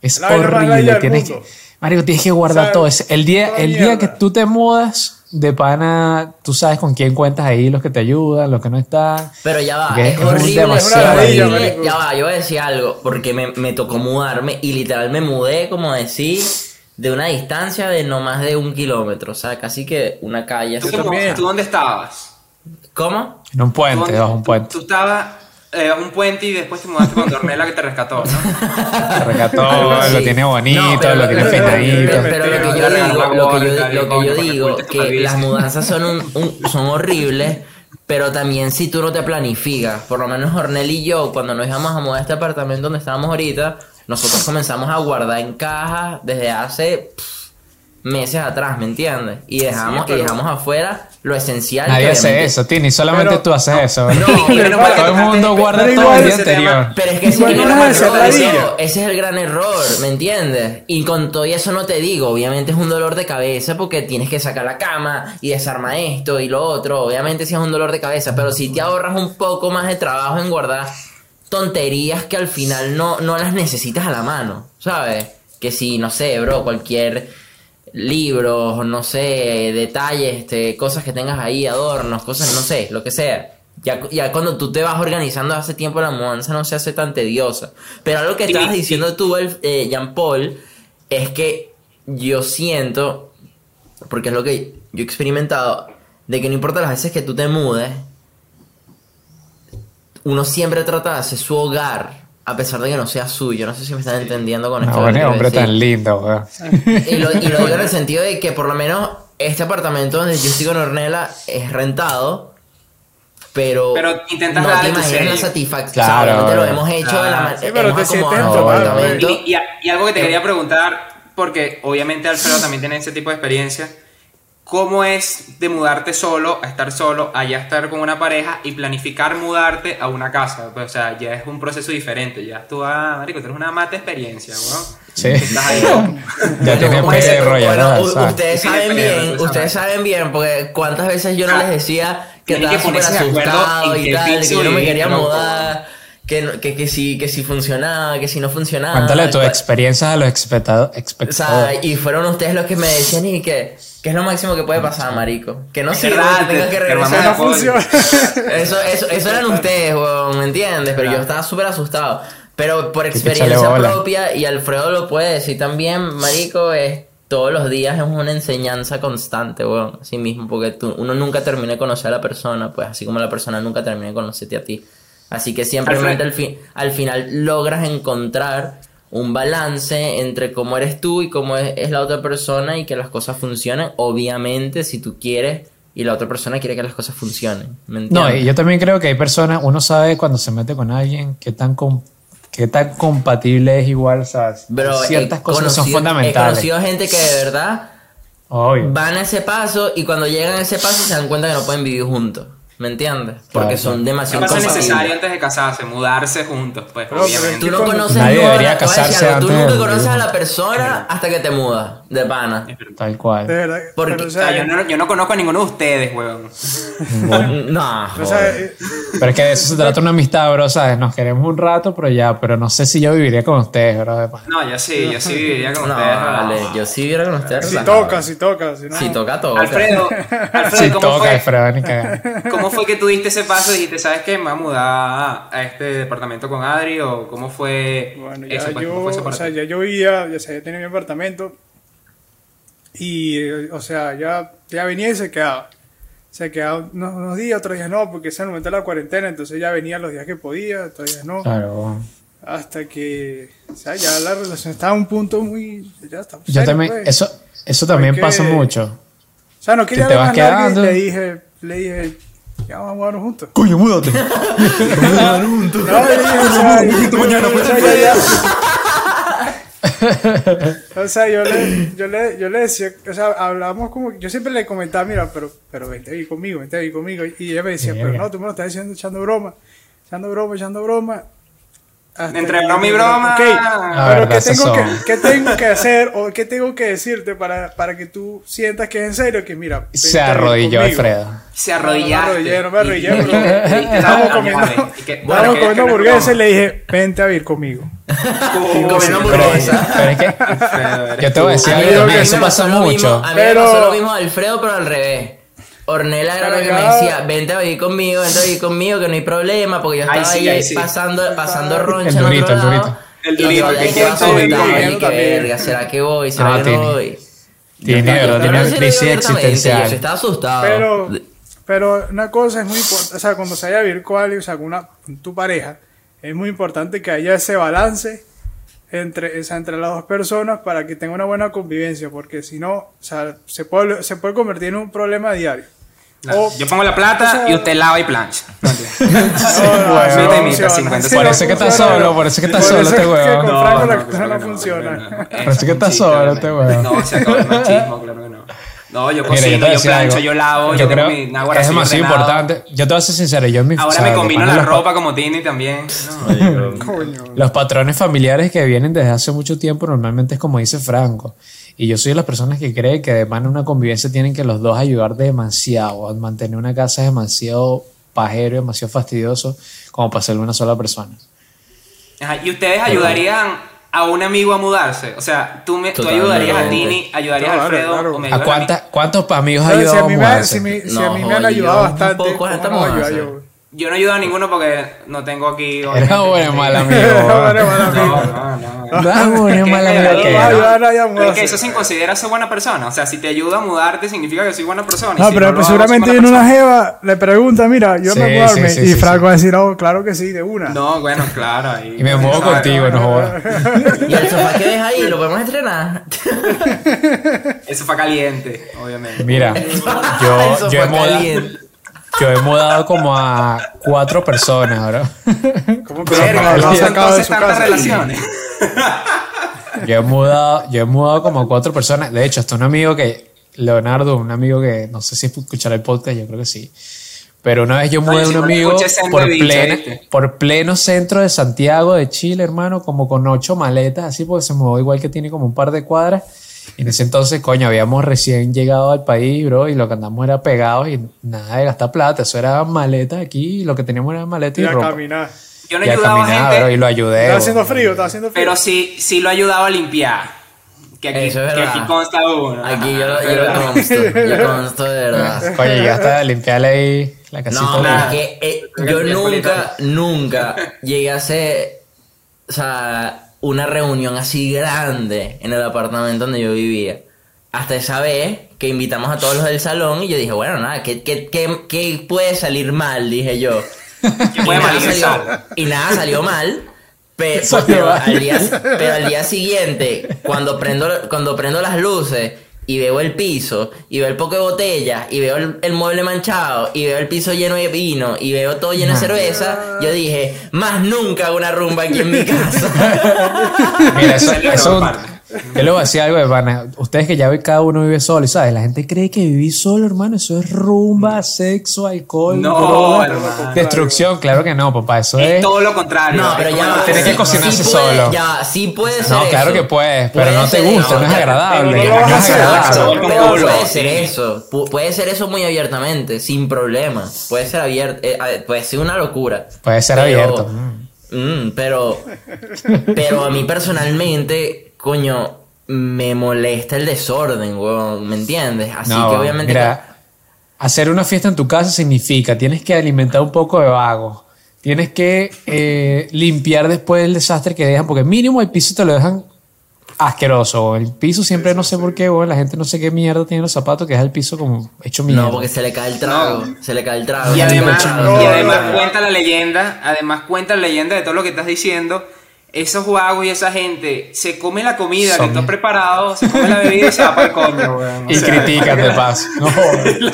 Es La horrible. Tienes que, marico, tienes que guardar O sea, todo. Es- El día, el día que tú te mudas de pana, tú sabes con quién cuentas ahí, los que te ayudan, los que no están. Pero ya va, es, horrible. demasiado es horrible. ya va, yo voy a decir algo, porque me, me tocó mudarme y literal me mudé, como decir, de una distancia de no más de un kilómetro, o sea, casi que una calle. ¿Tú, así. ¿Tú dónde estabas? ¿Cómo? En un ¿Tú puente, de un tú- puente. Tú estabas eh, un puente y después te mudaste con Dornela que te rescató, ¿no? Te así. lo tiene bonito, No, pero lo tiene peinadito. Pero, lo que yo digo, lo que yo, lo yo digo, las mudanzas son, un- un- son horribles, pero también si tú no te planificas, por lo menos Ornel y yo, cuando nos íbamos a mudar a este apartamento donde estábamos ahorita, nosotros comenzamos a guardar en cajas desde hace pff, meses atrás, ¿me entiendes? Y dejamos, pero- y dejamos afuera lo esencial. Nadie que hace eso, Tini, solamente Pero- tú haces eso. bro. No, pero no, Todo el mundo guarda pero todo el día anterior. Pero es que ese es, el no gran es error, eso- ese es el gran error, ¿me entiendes? Y con todo eso no te digo, obviamente es un dolor de cabeza porque tienes que sacar la cama y desarmar esto y lo otro, obviamente sí es un dolor de cabeza, pero si te ahorras un poco más de trabajo en guardar tonterías que al final no, no las necesitas a la mano, ¿sabes? Que si, no sé, bro, cualquier libros, no sé, detalles, este, cosas que tengas ahí, adornos, cosas, no sé, lo que sea. Ya, ya cuando tú te vas organizando hace tiempo la mudanza no se hace tan tediosa. Pero algo que Sí, estabas sí. diciendo tú, el- eh, Jean Paul, es que yo siento, porque es lo que yo he experimentado, de que no importa las veces que tú te mudes, uno siempre trata de hacer su hogar, a pesar de que no sea suyo. No sé si me están entendiendo con esto. No, bueno, hombre decir. tan lindo, weón. Y lo, y lo digo en el sentido de que por lo menos este apartamento donde yo estoy con Ornella es rentado, pero, Pero intentas no darle te imaginas la satisfacción. Claro, obviamente lo bro. hemos hecho de la Claro. manera. Sí, pero te sientes. Y, y- y algo que te quería preguntar, porque obviamente Alfredo también tiene ese tipo de experiencia. ¿Cómo es de mudarte solo a estar solo, allá estar con una pareja y planificar mudarte a una casa? Pues, o sea, ya es un proceso diferente. Ya tú, ah, marico, tú eres una mata experiencia, weón. Sí. Estás ahí, Ya tiene Bueno, perro, ya bueno, ustedes saben bien, ustedes saben bien, porque cuántas veces yo no Ah, les decía que que estaba súper asustado y tal, que yo no me quería mudar, que, que, que si, que si funcionaba, que si no funcionaba. Cuéntale tus experiencias a los espectado- O sea, espectadores. y fueron ustedes los que me decían y que, que es lo máximo que puede pasar, marico. Que no verdad, que tengas te- que regresar. hermano No funciona. Eso, eso, eso eran ustedes, weón, ¿me entiendes? Pero yo estaba súper asustado. Pero por experiencia propia, y Alfredo lo puede decir también, marico, es todos los días es una enseñanza constante, weón, así mismo, porque tú, uno nunca termina de conocer a la persona, pues así como la persona nunca termina de conocerte a ti. Así que simplemente al, fin, al final logras encontrar un balance entre cómo eres tú y cómo es, es la otra persona y que las cosas funcionen, obviamente si tú quieres y la otra persona quiere que las cosas funcionen. ¿me No, y yo también creo que hay personas, uno sabe cuando se mete con alguien qué tan, com- qué tan compatible es igual, o sea, Bro, he ciertas cosas son conocido- He fundamentales. conocido gente que de verdad Obvio. van a ese paso y cuando llegan a ese paso se dan cuenta que no pueden vivir juntos. ¿Me entiendes? Porque Claro. son ¿Qué demasiado incompatibles. necesario antes de casarse? Mudarse juntos, pues, Pero, obviamente. Tú no conoces Nadie nunca- debería casarse algo, Tú antes nunca de conoces a la persona hasta que te mudas de pana. Tal cual. De verdad. Porque- pero, o O sea, sea, yo no, yo no conozco a ninguno de ustedes, weón. No, o sea, joder. eh, Pero es que de eso se trata una amistad, bro, ¿sabes? Nos queremos un rato, pero ya, pero no sé si yo viviría con ustedes, bro. de pana. No, yo sí, yo sí viviría con No, ustedes. vale, yo sí viviera con ustedes. si relajado. toca, si toca, si no. Si toca, toca. Alfredo, Alfredo, Si ¿cómo, toca, fue, Alfredo, ni cagar. ¿cómo fue que tú diste ese paso y dijiste, sabes qué, me voy a mudar a este departamento con Adri? ¿O cómo fue Bueno, ya eso? pues, yo, ¿Cómo fue esa o sea, ya yo vivía, ya, ya tenía mi apartamento y, eh, o sea, ya, ya venía y se quedaba. Se quedaba unos, unos días, otros días no, porque se aumentó la cuarentena, entonces ya venía los días que podía, otros días no. Claro. Hasta que, o sea, ya la relación estaba a un punto muy, ya está. Yo serio, también, pues. eso, eso también Porque- pasa mucho. O sea, no quería te dar vas quedando. le dije, le dije, ya vamos a mudarnos juntos. Coño, múdate. No, le dije, o sea, o sea, ya, ya. O sea, yo le, yo le, yo le decía, o sea, hablábamos como, yo siempre le comentaba, mira, pero, pero vente a vivir conmigo, vente a vivir conmigo. Y ella me decía, pero no, tú me lo estás diciendo echando broma, echando broma, echando broma. Hasta Entre broma y broma. Ok, La pero verdad, ¿qué tengo, que. ¿qué tengo que hacer o qué tengo que decirte para, para que tú sientas que es en serio? Que mira, Se arrodilló conmigo. Alfredo. Se arrodillaste. No, me arrodillé, no me arrodillé, y- Estábamos comiendo, estábamos comiendo hamburguesas y le dije, vente a vivir conmigo. Comiendo Pero, hamburguesa. pero es que yo te voy a decir algo eso pasó mucho. a mí Pero- me pasó lo mismo Alfredo, pero al revés. Ornella era la que me decía, vente a vivir conmigo, vente a vivir conmigo, que no hay problema, porque yo estaba sí, ahí sí. pasando, pasando roncha El en durito, otro el durito. El y yo durito, que y que también. verga, ¿será que voy? ¿Será Ah, que no voy? Tiene, tiene una crisis existencial. Yo estaba asustado. Pero, pero una cosa es muy importante, o sea, cuando se vaya a vivir con alguien, o sea, con, una, con tu pareja, es muy importante que haya ese balance entre, o sea, entre las dos personas para que tenga una buena convivencia, porque si no, o sea, se puede, se puede convertir en un problema diario. Claro, O- Yo pongo la plata o sea- y usted lava y plancha. No, No, no, Sí, no funciona. imitas 50. Sí, Por no eso que está solo, no. por eso que está solo este huevón. con Franco la claro cosa no que funciona. Es que está solo este no. huevón. No, se acabó el machismo, claro que no. No, yo Mira, cocino, yo te yo, decir plancho, algo. yo lavo, yo, Yo tengo creo mi náguara es demasiado ordenado. importante. Yo te voy a ser sincero, yo en mi Ahora o sea, me combino la pa- ropa como Tini también. No, Coño. Los patrones familiares que vienen desde hace mucho tiempo normalmente es como dice Franco. Y yo soy de las personas que cree que de mano una convivencia tienen que los dos ayudar demasiado. A mantener una casa es demasiado pajero, demasiado fastidioso como para ser una sola persona. Ajá, ¿Y ustedes ayudarían a un amigo a mudarse? O sea, tú, me, tú ayudarías a Tini, ayudarías a Alfredo claro. o me ¿A cuánta, cuántos amigos ha Entonces, si a ayudado mí, me, si, me- si No, a mí me han ayudado bastante, poco ¿cómo no yo? Yo no ayudo a ninguno porque no tengo aquí... Era bueno, mal amigo. Era mal amigo. No, no, no. Vamos, es mal amigo No, que es eso se considera ser buena persona. O sea, si te ayuda a mudarte significa que soy buena persona. No, si pero pues seguramente viene una jeva, le pregunta, mira, yo Sí, me sí, sí, y Franco va a decir, oh, claro que sí, de una. No, bueno, claro. ahí- Y me muevo contigo, no jodas. Y el sofá que ves ahí, lo podemos estrenar. Eso fue caliente, obviamente. Mira, yo, yo, he mudado, caliente. Yo he mudado como a cuatro personas, bro. ¿Cómo que ¿no sacado de su casa? relaciones? Yo he mudado, yo he mudado como a cuatro personas. De hecho, hasta un amigo que, Leonardo, un amigo que no sé si escuchará el podcast, yo creo que sí. Pero una vez yo mudé a un amigo por, por pleno centro de Santiago de Chile, hermano, como con ocho maletas, así porque se mudó igual que tiene como un par de cuadras. Y en ese entonces, coño, habíamos recién llegado al país, bro, y lo que andamos era pegados y nada de gastar plata. Eso era maletas aquí, y lo que teníamos era maletas y, Y a ropa. caminar. Yo no y a ayudaba a caminar, gente, bro, y lo ayudé. Está bro. haciendo frío, está haciendo frío. pero sí, sí lo ayudaba a limpiar. Que aquí, Eso es que aquí consta uno. Aquí yo, lo- yo lo consto, yo consto de verdad. Coño, llegaste a limpiarle ahí la casita. No, de- es que eh, yo nunca, nunca llegué a ser o sea, una reunión así grande en el apartamento donde yo vivía. Hasta esa vez que invitamos a todos los del salón y yo dije, bueno, nada, ¿qué, qué, qué, qué puede salir mal? Dije yo. ¿Qué Y puede nada, salió, sal? y nada salió mal. pero, al día, pero al día siguiente, cuando prendo, cuando prendo las luces y veo el piso, y veo el poco de botella, y veo el, el mueble manchado, y veo el piso lleno de vino, y veo todo lleno de cerveza, yo dije, más nunca una rumba aquí en mi casa. Mira, eso. yo le voy a decir algo de pana. Ustedes que ya ven cada uno vive solo, y ¿sabes? La gente cree que vivir solo, hermano, eso es rumba, sexo, alcohol, No, droga, hermano. destrucción. Claro que no, papá. Eso Es es. todo lo contrario. No, pero ya. Tienes que cocinarse sí puede- solo. Ya, sí puede ser No, claro eso. que puedes, pero Puede no te gusta, no es agradable. pero no es agradable. Pero puede ser eso, pu- puede ser eso muy abiertamente, sin problema. Puede ser abierto, eh, puede ser una locura. Puede ser Pero- abierto. mm. Mm, pero, pero a mí personalmente, coño, me molesta el desorden, weón, ¿me entiendes? Así No, que obviamente... Mira, hacer una fiesta en tu casa significa tienes que alimentar un poco de vago. Tienes que eh, limpiar después del desastre que dejan, porque mínimo el piso te lo dejan asqueroso. El piso siempre, no sé por qué, weón, la gente no sé qué mierda tiene los zapatos, que deja el piso como hecho mierda. no, porque se le cae el trago, se le cae el trago. Y además, No, y no, además no. cuenta la leyenda, además cuenta la leyenda de todo lo que estás diciendo. Esos vagos y esa gente se come la comida Son- que está preparado, se come la bebida y se va para el coño, weón. O Y critican de paso. No, la,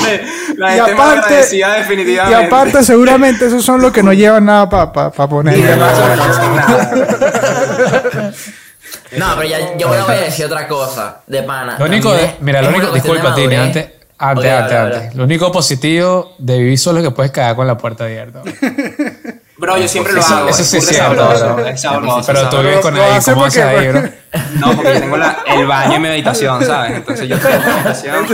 la Y gente más aparte, y definitivamente. aparte seguramente esos son los que no llevan nada para poner. Y además, no hacen nada. No, pero ya, yo voy a decir otra cosa, de pana. Lo único, de- mira, lo único, disculpa, Tini, antes, antes, antes, antes. Lo único positivo de vivir solo es que puedes cagar con la puerta abierta. Bro, yo siempre lo Eso- hago. eso sí es sabroso, bro. es sabroso, Pero tú vives con Lo alguien, ¿cómo haces porque- ahí, bro? No, porque yo tengo la- el baño en mi habitación, ¿sabes? Entonces yo tengo mi habitación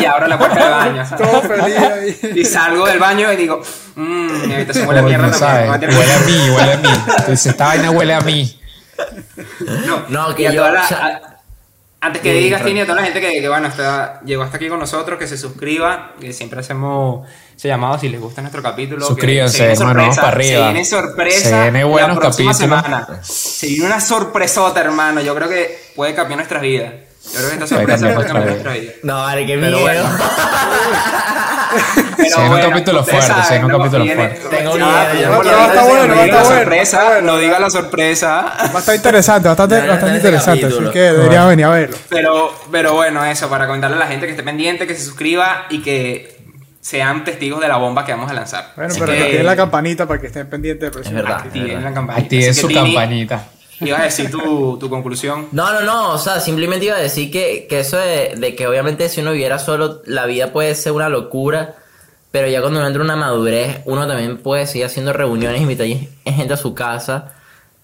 y abro la puerta del baño, ¿sabes? Todo feliz ahí. Y salgo del baño y digo, mmm, mi habitación huele a mierda ¿sabes? también. Huele a mí, huele a mí. Dices, esta vaina huele a mí. No, No, que y a yo, toda la- o sea- a- antes que digas. Tini, a toda la gente que, que, bueno, está, llegó hasta aquí con nosotros, que se suscriba, que siempre hacemos ese llamado si les gusta nuestro capítulo. Suscríbanse, hermano, vamos para arriba. Se viene sorpresa. Se viene buenos la próxima capítulos. semana. Se viene una sorpresota, hermano. Yo creo que puede cambiar nuestras vidas. Yo creo que esta Puede sorpresa cambiar puede cambiar nuestra nuestra vida. No, vale, qué Pero miedo. un capítulo fuerte, un ¿no? capítulo fuerte. Tengo miedo, está bueno, no está diga la bueno, sorpresa, está bueno. no diga la sorpresa. Va a estar interesante, bastante, interesante. capítulo. Así que deberían venir a verlo. Pero, pero bueno, eso, para comentarle a la gente que esté pendiente, que se suscriba y que sean testigos de la bomba que vamos a lanzar. Bueno, Así pero que activen la campanita para que estén pendientes. Es verdad. activen la campanita. Activen Así que, su campanita. Ibas a decir tu, tu conclusión. No, no, no, o sea, simplemente iba a decir que, que eso de, de que obviamente si uno viviera solo, la vida puede ser una locura, pero ya cuando uno entra en una madurez, uno también puede seguir haciendo reuniones, invitar gente a su casa,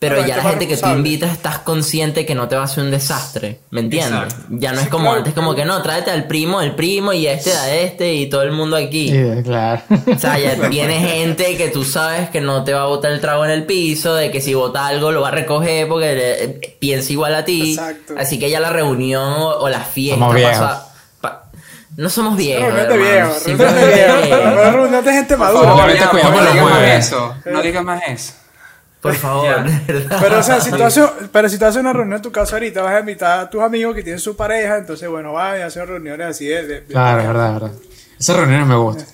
pero ya la gente que tú invitas estás consciente que no te va a hacer un desastre, ¿me entiendes? Exacto. Ya no es como claro, antes, como que no, tráete al primo, el primo y este a este y todo el mundo aquí. Sí, claro. O sea, ya viene gente que tú sabes que no te va a botar el trago en el piso, de que si bota algo lo va a recoger porque le- piensa igual a ti. Exacto. Así que ya la reunión o, o la fiesta Somos viejos. pasa- pa- no somos viejos. De hermano, viejos, simplemente- viejos. Reunión de gente madura. no digas más eso. No digas más eso. Por favor, de verdad. Pero, o sea, si tú, haces, pero si tú haces una reunión en tu casa ahorita, vas a invitar a tus amigos que tienen su pareja, entonces, bueno, vas a hacer reuniones así de. de- Claro, es verdad, es verdad. Esas reuniones me gustan.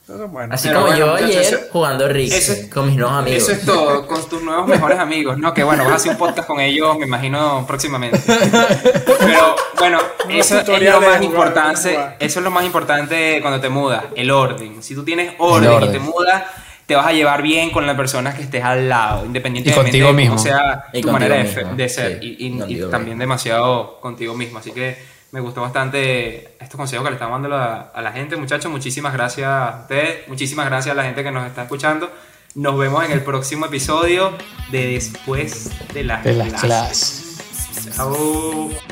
Entonces, bueno. Así Pero como bueno, yo ayer eso- jugando es- con mis nuevos amigos. Eso es todo, con tus nuevos mejores amigos, ¿no? Que bueno, vas a hacer un podcast con ellos, me imagino, próximamente. Pero bueno, eso es lo más jugar, importante, jugar. eso es lo más importante cuando te mudas, el orden. Si tú tienes orden, orden. y te mudas, te vas a llevar bien con las personas que estés al lado, independientemente Y contigo de mismo. cómo sea Y tu manera de, mismo, fe- de ser. sí, y, y- y contigo también demasiado contigo mismo. Así que me gustó bastante estos consejos que le estamos dando a, a la gente, muchachos. Muchísimas gracias a ustedes, muchísimas gracias a la gente que nos está escuchando. Nos vemos en el próximo episodio de Después de las De las clases. clases. Chao.